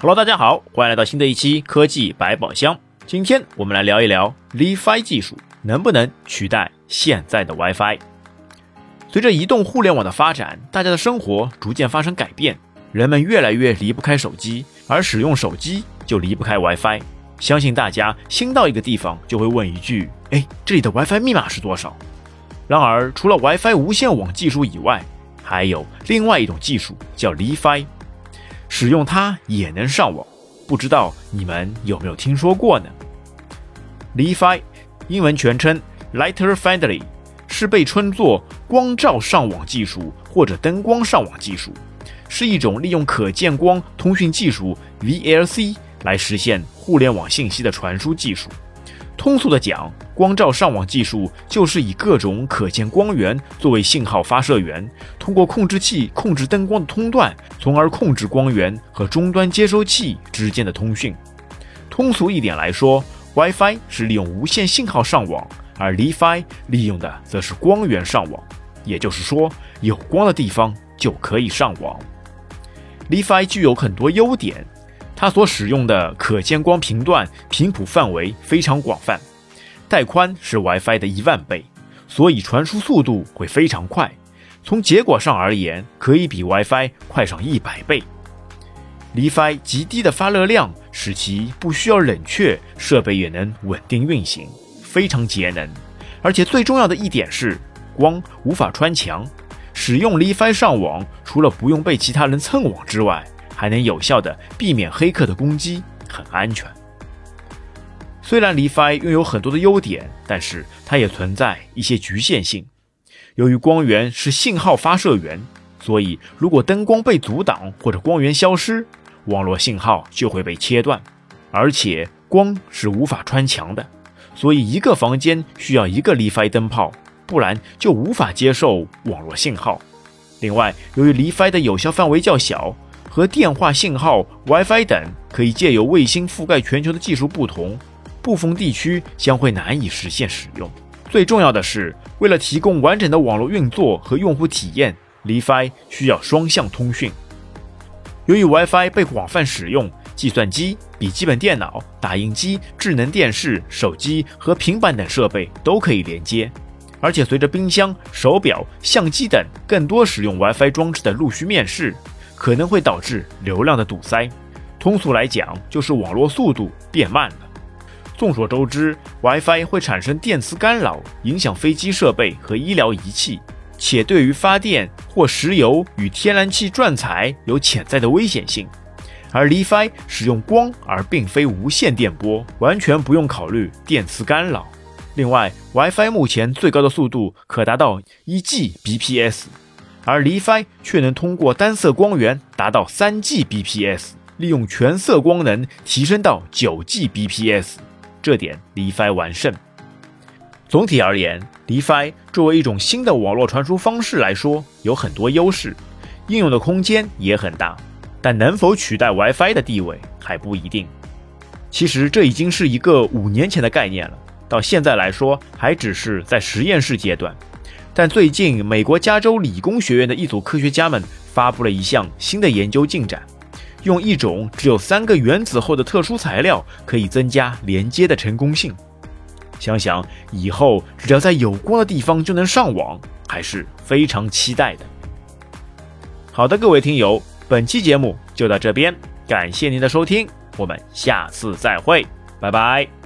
Hello，大家好，欢迎来到新的一期科技百宝箱。今天我们来聊一聊 Li-Fi 技术能不能取代现在的 WiFi。随着移动互联网的发展，大家的生活逐渐发生改变，人们越来越离不开手机，而使用手机就离不开 WiFi。相信大家新到一个地方就会问一句：“哎，这里的 WiFi 密码是多少？”然而，除了 WiFi 无线网技术以外，还有另外一种技术叫 Li-Fi。使用它也能上网，不知道你们有没有听说过呢？Li-Fi，英文全称 Lighter Friendly，是被称作光照上网技术或者灯光上网技术，是一种利用可见光通讯技术 VLC 来实现互联网信息的传输技术。通俗的讲，光照上网技术就是以各种可见光源作为信号发射源，通过控制器控制灯光的通断，从而控制光源和终端接收器之间的通讯。通俗一点来说，WiFi 是利用无线信号上网，而 Li-Fi 利用的则是光源上网。也就是说，有光的地方就可以上网。Li-Fi 具有很多优点。它所使用的可见光频段频谱范围非常广泛，带宽是 WiFi 的一万倍，所以传输速度会非常快。从结果上而言，可以比 WiFi 快上一百倍。Li-Fi 极低的发热量使其不需要冷却，设备也能稳定运行，非常节能。而且最重要的一点是，光无法穿墙，使用 Li-Fi 上网，除了不用被其他人蹭网之外，还能有效的避免黑客的攻击，很安全。虽然 Li-Fi 拥有很多的优点，但是它也存在一些局限性。由于光源是信号发射源，所以如果灯光被阻挡或者光源消失，网络信号就会被切断。而且光是无法穿墙的，所以一个房间需要一个 Li-Fi 灯泡，不然就无法接受网络信号。另外，由于 Li-Fi 的有效范围较小。和电话信号、WiFi 等可以借由卫星覆盖全球的技术不同，部分地区将会难以实现使用。最重要的是，为了提供完整的网络运作和用户体验，Li-Fi 需要双向通讯。由于 WiFi 被广泛使用，计算机、笔记本电脑、打印机、智能电视、手机和平板等设备都可以连接。而且，随着冰箱、手表、相机等更多使用 WiFi 装置的陆续面世。可能会导致流量的堵塞，通俗来讲就是网络速度变慢了。众所周知，WiFi 会产生电磁干扰，影响飞机设备和医疗仪器，且对于发电或石油与天然气转采有潜在的危险性。而 Li-Fi 使用光而并非无线电波，完全不用考虑电磁干扰。另外，WiFi 目前最高的速度可达到一 Gbps。而 Li-Fi 却能通过单色光源达到三 Gbps，利用全色光能提升到九 Gbps，这点 Li-Fi 完胜。总体而言，Li-Fi 作为一种新的网络传输方式来说，有很多优势，应用的空间也很大，但能否取代 WiFi 的地位还不一定。其实这已经是一个五年前的概念了，到现在来说还只是在实验室阶段。但最近，美国加州理工学院的一组科学家们发布了一项新的研究进展，用一种只有三个原子后的特殊材料，可以增加连接的成功性。想想以后只要在有光的地方就能上网，还是非常期待的。好的，各位听友，本期节目就到这边，感谢您的收听，我们下次再会，拜拜。